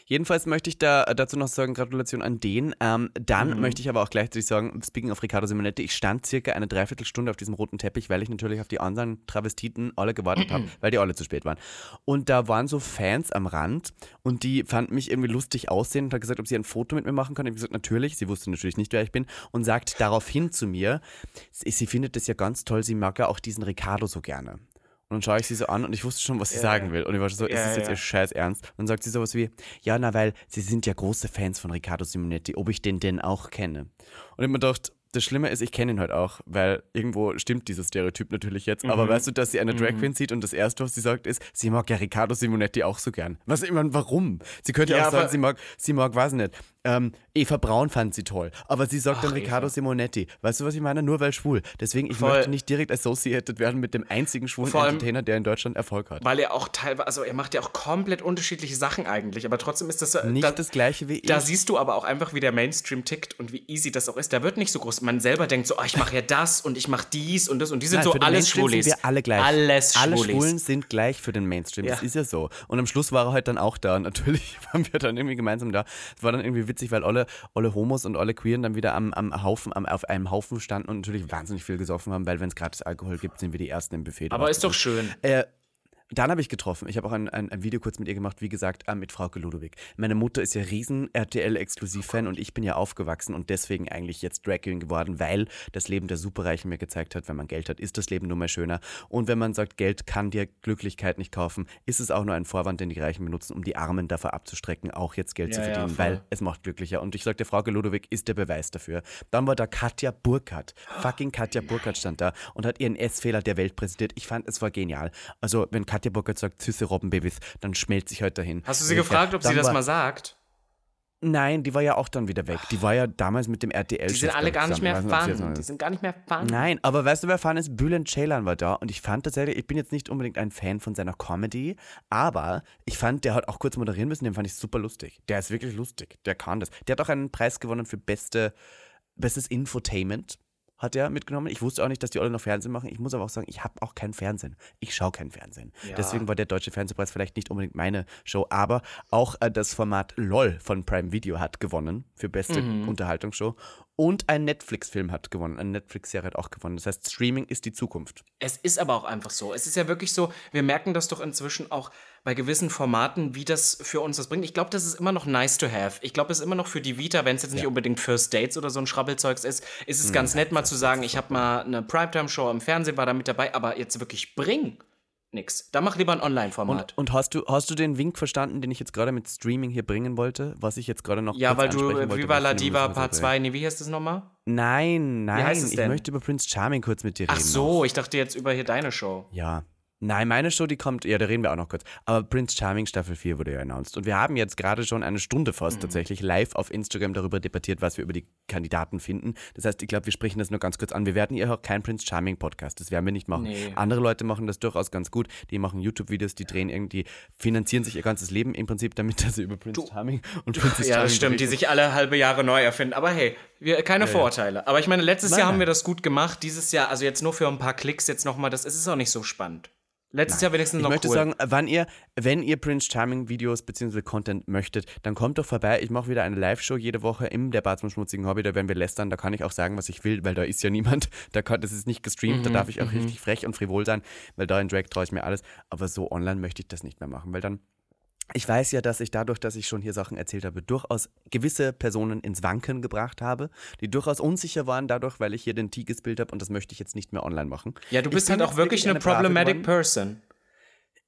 Jedenfalls möchte ich da dazu noch sagen, Gratulation an den. Ähm, dann Mhm. möchte ich aber auch gleichzeitig sagen, speaking of Riccardo Simonetti, ich stand circa eine Dreiviertelstunde auf diesem roten Teppich, weil ich natürlich auf die anderen Travestiten alle gewartet habe, weil die alle zu spät waren. Und da waren so Fans am Rand und die fanden mich irgendwie lustig aussehen und hat gesagt, ob sie ein Foto mit mir machen können. Ich habe gesagt, natürlich. Sie wusste natürlich nicht, wer ich bin und sagt daraufhin zu mir, sie, sie findet das ja ganz toll, sie mag ja auch diesen Riccardo so gerne. Und dann schaue ich sie so an und ich wusste schon, was sie sagen will. Und ich war schon so, ist Ja, das jetzt ja. ihr Scheiß ernst? Und dann sagt sie sowas wie, ja, na, weil sie sind ja große Fans von Riccardo Simonetti, ob ich den denn auch kenne. Und ich hab mir gedacht, das Schlimme ist, ich kenne ihn halt auch, weil irgendwo stimmt dieses Stereotyp natürlich jetzt. Mhm. Aber weißt du, dass sie eine Drag Queen sieht und das Erste, was sie sagt, ist, sie mag ja Riccardo Simonetti auch so gern. Was ich meine, warum? Sie könnte ja Ja, auch sagen, sie mag, sie mag, weiß nicht, ähm, Eva Braun fand sie toll. Aber sie sagt dann Riccardo Eva. Simonetti. Weißt du, was ich meine? Nur weil schwul. Deswegen, ich Voll. möchte nicht direkt associated werden mit dem einzigen schwulen Vor allem- Entertainer, der in Deutschland Erfolg hat. Weil er auch teilweise, also er macht ja auch komplett unterschiedliche Sachen eigentlich, aber trotzdem ist das so. Nicht da, das gleiche wie ich. Da siehst du aber auch einfach, wie der Mainstream tickt und wie easy das auch ist. Da wird nicht so groß. Man selber denkt so, oh, ich mache ja das und ich mache dies und das und die sind Nein, so für den alles Schwulis. sind wir alle gleich. Alles Alle Schwulis. Schwulen sind gleich für den Mainstream. Das Ja. ist ja so. Und am Schluss war er halt dann auch da. Natürlich waren wir dann irgendwie gemeinsam da. Es war dann irgendwie witzig, weil alle, alle Homos und alle Queeren dann wieder am, am Haufen, am, auf einem Haufen standen und natürlich wahnsinnig viel gesoffen haben, weil wenn es gratis Alkohol gibt, sind wir die Ersten im Buffet. Aber ist doch schön. Äh, dann habe ich getroffen. Ich habe auch ein, ein, ein Video kurz mit ihr gemacht, wie gesagt, äh, mit Frauke Ludwig. Meine Mutter ist ja riesen RTL-Exklusiv-Fan und ich bin ja aufgewachsen und deswegen eigentlich jetzt Drag Queen geworden, weil das Leben der Superreichen mir gezeigt hat, wenn man Geld hat, ist das Leben nur mal schöner. Und wenn man sagt, Geld kann dir Glücklichkeit nicht kaufen, ist es auch nur ein Vorwand, den die Reichen benutzen, um die Armen davor abzustrecken, auch jetzt Geld zu Ja, ja, verdienen, voll. weil es macht glücklicher. Und ich sagte, Frauke Ludwig ist der Beweis dafür. Dann war da Katja Burkhardt. Fucking Katja Burkhardt stand da und hat ihren Essfehler der Welt präsentiert. Ich fand, es war genial. Also, wenn Katja Burkhardt sagt, süße Robbenbabys, dann schmelzt sich heute dahin. Hast du sie Ungefähr. gefragt, ob sie das mal sagt? Nein, die war ja auch dann wieder weg. Die war ja damals mit dem RTL. Die sind alle gar nicht mehr fun. Die sind gar nicht mehr fun. Nein, aber weißt du, wer Fan ist? Bülent Ceylan war da und ich fand tatsächlich, ich bin jetzt nicht unbedingt ein Fan von seiner Comedy, aber ich fand, der hat auch kurz moderieren müssen, den fand ich super lustig. Der ist wirklich lustig, der kann das. Der hat auch einen Preis gewonnen für beste, bestes Infotainment. Hat er mitgenommen. Ich wusste auch nicht, dass die alle noch Fernsehen machen. Ich muss aber auch sagen, ich habe auch kein Fernsehen. Ich schaue kein Fernsehen. Ja. Deswegen war der Deutsche Fernsehpreis vielleicht nicht unbedingt meine Show. Aber auch äh, das Format LOL von Prime Video hat gewonnen für beste Mhm. Unterhaltungsshow. Und ein Netflix-Film hat gewonnen. Eine Netflix-Serie hat auch gewonnen. Das heißt, Streaming ist die Zukunft. Es ist aber auch einfach so. Es ist ja wirklich so, wir merken das doch inzwischen auch bei gewissen Formaten, wie das für uns das bringt. Ich glaube, das ist immer noch nice to have. Ich glaube, es ist immer noch für die Vita, wenn es jetzt nicht unbedingt First Dates oder so ein Schrabbelzeugs ist, ist es ganz nett mal zu sagen, ich habe mal eine Primetime-Show im Fernsehen, war da mit dabei, aber jetzt wirklich bring nix. Da mach lieber ein Online-Format. Und, und hast, du, hast du den Wink verstanden, den ich jetzt gerade mit Streaming hier bringen wollte? Was ich jetzt gerade noch Ja, weil du wollte, Viva la ich Diva Part 2, nee, wie heißt das nochmal? Nein, nein. heißt es ich denn? möchte über Prince Charming kurz mit dir reden. Ach so, ich dachte jetzt über hier deine Show. Ja. Nein, meine Show, die kommt, ja, da reden wir auch noch kurz. Aber Prince Charming Staffel 4 wurde ja announced. Und wir haben jetzt gerade schon eine Stunde fast tatsächlich live auf Instagram darüber debattiert, was wir über die Kandidaten finden. Das heißt, ich glaube, wir sprechen das nur ganz kurz an. Wir werden hier auch kein Prince Charming Podcast. Das werden wir nicht machen. Nee. Andere Leute machen das durchaus ganz gut. Die machen YouTube-Videos, die drehen irgendwie, finanzieren sich ihr ganzes Leben im Prinzip damit, dass sie über Prince Charming und Princess Ja, Charming das stimmt, die berichten. sich alle halbe Jahre neu erfinden. Aber hey, wir, keine Vorurteile. Aber ich meine, letztes Nein, Jahr haben nein. wir das gut gemacht. Dieses Jahr, also jetzt nur für ein paar Klicks, jetzt nochmal, das ist auch nicht so spannend. Letztes Jahr wenigstens Ich noch möchte cool. sagen, wann ihr, wenn ihr Prince Charming Videos bzw. Content möchtet, dann kommt doch vorbei. Ich mache wieder eine Live-Show jede Woche im Der Bad zum schmutzigen Hobby. Da werden wir lästern. Da kann ich auch sagen, was ich will, weil da ist ja niemand. Da kann, das ist nicht gestreamt. Mhm, da darf ich auch richtig frech und frivol sein, weil da in Drag traue ich mir alles. Aber so online möchte ich das nicht mehr machen, weil dann. Ich weiß ja, dass ich dadurch, dass ich schon hier Sachen erzählt habe, durchaus gewisse Personen ins Wanken gebracht habe, die durchaus unsicher waren dadurch, weil ich hier den Tee gespielt habe und das möchte ich jetzt nicht mehr online machen. ja, du bist halt auch wirklich eine brave problematic person.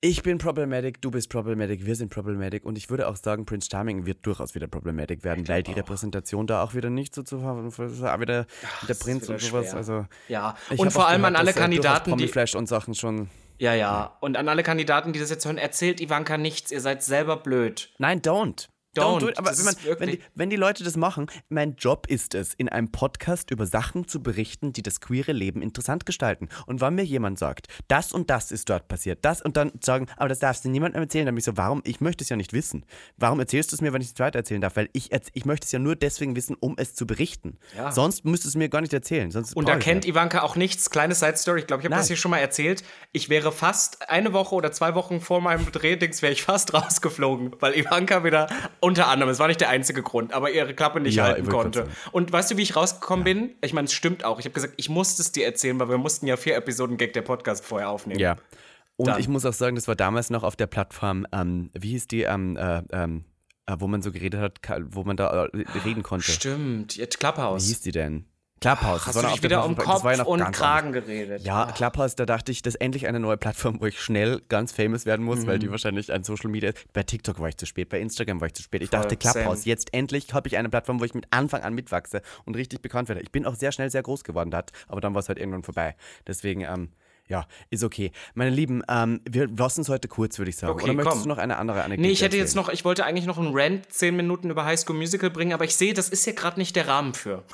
Ich bin problematic, du bist problematic, wir sind problematic und ich würde auch sagen, Prince Charming wird durchaus wieder problematic werden, weil die Repräsentation da auch wieder nicht so zu haben, auch wieder der Prinz wieder und sowas. schwer. Also Ja, und vor auch allem an gehört, alle dass, äh, Kandidaten, die. Promiflash und Sachen schon. Ja, ja. Und an alle Kandidaten, die das jetzt hören, erzählt Ivanka nichts. Ihr seid selber blöd. Nein, don't. Don't. do it. Aber wenn, man, wenn, die, wenn die Leute das machen, mein Job ist es, in einem Podcast über Sachen zu berichten, die das queere Leben interessant gestalten. Und wenn mir jemand sagt, das und das ist dort passiert, das und dann sagen, aber das darfst du niemandem erzählen, dann bin ich so, warum? Ich möchte es ja nicht wissen. Warum erzählst du es mir, wenn ich es nicht weiter erzählen darf? Weil ich, ich möchte es ja nur deswegen wissen, um es zu berichten. Ja. Sonst müsstest du es mir gar nicht erzählen. Sonst Und da kennt nicht. Ivanka auch nichts. Kleine Side Story, ich glaube, ich habe das hier schon mal erzählt. Ich wäre fast eine Woche oder zwei Wochen vor meinem Drehdings wäre ich fast rausgeflogen, weil Ivanka wieder unter anderem, es war nicht der einzige Grund, aber ihre Klappe nicht Ja, halten konnte. Und weißt du, wie ich rausgekommen bin? Ich meine, es stimmt auch. Ich habe gesagt, ich musste es dir erzählen, weil wir mussten ja vier Episoden Gag der Podcast vorher aufnehmen. Ja. Und Dann. ich muss auch sagen, das war damals noch auf der Plattform, ähm, wie hieß die, ähm, äh, ähm, äh, wo man so geredet hat, wo man da äh, reden konnte. Stimmt, jetzt Wie Clubhouse. hieß die denn? Clubhouse. Hast du dich wieder um Kopf und Kragen geredet? Ja. Clubhouse, da dachte ich, das ist endlich eine neue Plattform, wo ich schnell ganz famous werden muss, weil Mhm. die wahrscheinlich ein Social Media ist. Bei TikTok war ich zu spät, bei Instagram war ich zu spät. Ich Voll, dachte, Clubhouse, same. jetzt endlich habe ich eine Plattform, wo ich mit Anfang an mitwachse und richtig bekannt werde. Ich bin auch sehr schnell sehr groß geworden dort, aber dann war es halt irgendwann vorbei. Deswegen, ähm, ja, ist okay. Meine Lieben, ähm, wir lassen es heute kurz, würde ich sagen. Okay, Oder möchtest komm. du noch eine andere Anekdote Nee, ich hätte jetzt erzählen? noch, ich wollte eigentlich noch einen Rant, zehn Minuten über High School Musical bringen, aber ich sehe, das ist ja gerade nicht der Rahmen für.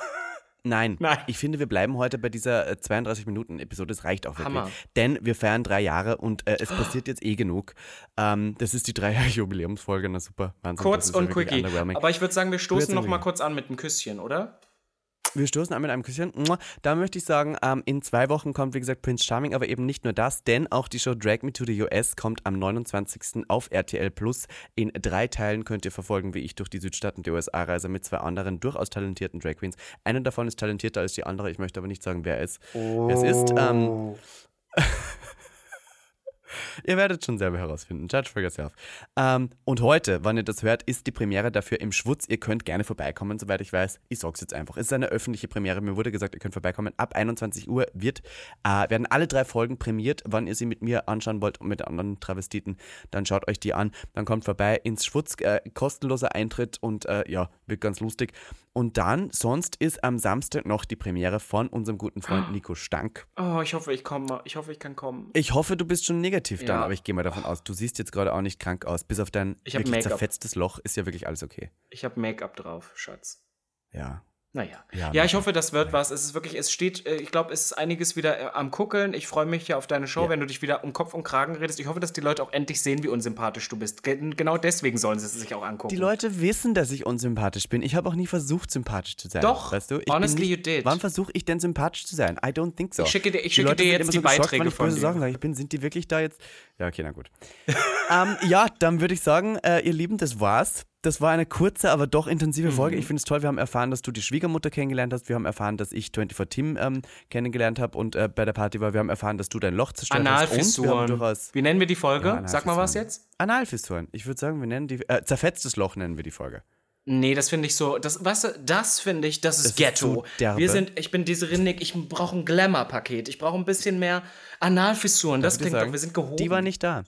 Nein. Nein. Ich finde, wir bleiben heute bei dieser äh, 32-Minuten-Episode. Das reicht auch wirklich. Hammer. Denn wir feiern drei Jahre und äh, es passiert jetzt eh genug. Ähm, das ist die drei-Jahre-Jubiläumsfolge. Na super. Wahnsinn. Kurz ja und wirklich quickie. Aber ich würde sagen, wir stoßen Kurz und noch mal quickie. kurz an mit einem Küsschen, oder? Wir stoßen an mit einem Küsschen. Da möchte ich sagen, ähm, in zwei Wochen kommt, wie gesagt, Prince Charming, aber eben nicht nur das, denn auch die Show Drag Me to the US kommt am 29. auf RTL Plus. In drei Teilen könnt ihr verfolgen, wie ich durch die Südstaaten der USA reise mit zwei anderen durchaus talentierten Drag Queens. Eine davon ist talentierter als die andere. Ich möchte aber nicht sagen, wer es, wer es ist. Ähm, Ihr werdet schon selber herausfinden. Judge for yourself. Ähm, und heute, wann ihr das hört, ist die Premiere dafür im Schwutz. Ihr könnt gerne vorbeikommen, soweit ich weiß. Ich sag's jetzt einfach. Es ist eine öffentliche Premiere. Mir wurde gesagt, ihr könnt vorbeikommen. Ab 21 Uhr wird, äh, werden alle drei Folgen prämiert. Wann ihr sie mit mir anschauen wollt und mit anderen Travestiten, dann schaut euch die an. Dann kommt vorbei ins Schwutz. Äh, kostenloser Eintritt und äh, ja, wird ganz lustig. Und dann, sonst ist am Samstag noch die Premiere von unserem guten Freund Nico Stank. Oh, ich hoffe, ich komme. Ich hoffe, ich kann kommen. Ich hoffe, du bist schon negativ dann, Ja. aber ich gehe mal davon aus, du siehst jetzt gerade auch nicht krank aus. Bis auf dein wirklich zerfetztes Loch ist ja wirklich alles okay. Ich habe Make-up drauf, Schatz. Ja. Naja. Ja, Ja, ich hoffe, das wird was. Es ist wirklich, es steht, äh, ich glaube, es ist einiges wieder äh, am Guckeln. Ich freue mich ja auf deine Show, Ja. wenn du dich wieder um Kopf und Kragen redest. Ich hoffe, dass die Leute auch endlich sehen, wie unsympathisch du bist. Ge- Genau deswegen sollen sie es sich auch angucken. Die Leute wissen, dass ich unsympathisch bin. Ich habe auch nie versucht, sympathisch zu sein. Doch, weißt du? Ich honestly bin you nicht, did. Wann versuche ich denn sympathisch zu sein? I don't think so. Ich schicke dir- ich Die schicke Leute dir jetzt die so geschockt, Beiträge ich von dir. Sachen sage. Ich bin, sind die wirklich da jetzt? Ja, okay, na gut. ähm, ja, dann würde ich sagen, äh, ihr Lieben, das war's. Das war eine kurze, aber doch intensive Folge. Mhm. Ich finde es toll. Wir haben erfahren, dass du die Schwiegermutter kennengelernt hast. Wir haben erfahren, dass ich 24 Tim ähm, kennengelernt habe und äh, bei der Party war. Wir haben erfahren, dass du dein Loch zerstört hast. Wir haben Analfissuren. Wie nennen wir die Folge? Ja, Sag mal was Analfissuren. jetzt. Analfissuren. Ich würde sagen, wir nennen die äh, zerfetztes Loch nennen wir die Folge. Nee, das finde ich so, das, weißt du, das finde ich, das ist ist Ghetto. zu derbe. Wir sind, ich bin diese Rinnig, ich brauche ein Glamour-Paket. Ich brauche ein bisschen mehr Analfissuren. Das klingt sagen, doch, wir sind gehoben. Die war nicht da.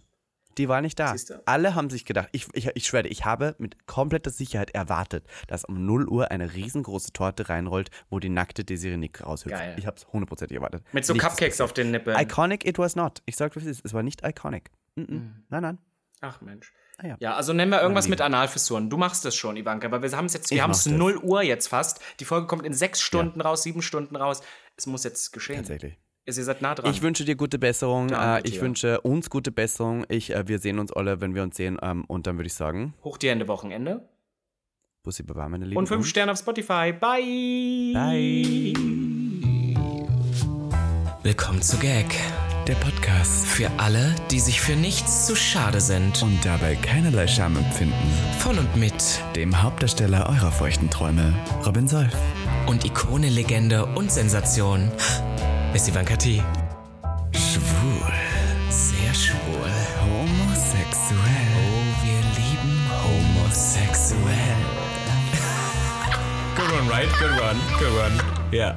Die war nicht da. Alle haben sich gedacht, ich, ich, ich schwöre, ich habe mit kompletter Sicherheit erwartet, dass um 0 Uhr eine riesengroße Torte reinrollt, wo die nackte Desiree Nick raushüpft. Geil. Ich habe es hundertprozentig erwartet. Mit so Nichts Cupcakes auf den Nippeln. Iconic it was not. Ich sag, was es war nicht iconic. Mm -mm. Nein, nein. Ach Mensch. Ah, ja. Ja, also nennen wir irgendwas mit Analfissuren. Du machst das schon, Ivanka, weil wir haben es jetzt, wir haben es das. 0 Uhr jetzt fast. Die Folge kommt in sechs Stunden raus, sieben Stunden raus. Es muss jetzt geschehen. Tatsächlich. Ihr seid nah dran. Ich wünsche dir gute Besserung. Danke äh, ich dir. wünsche uns gute Besserung. Ich, äh, wir sehen uns alle, wenn wir uns sehen. Ähm, und dann würde ich sagen, Hoch die Hände Wochenende. Bussi Baba, meine Lieben. Und fünf Sterne auf Spotify. Bye. Bye. Willkommen zu Gag. Der Podcast. Für alle, die sich für nichts zu schade sind. Und dabei keinerlei Scham empfinden. Von und mit Dem Hauptdarsteller eurer feuchten Träume, Robin Solf. und Ikone, Legende und Sensation ist Ivanka T. Schwul. Sehr schwul. Homosexuell. Oh, wir lieben homosexuell. Good one, right? Good one. Good one. Ja.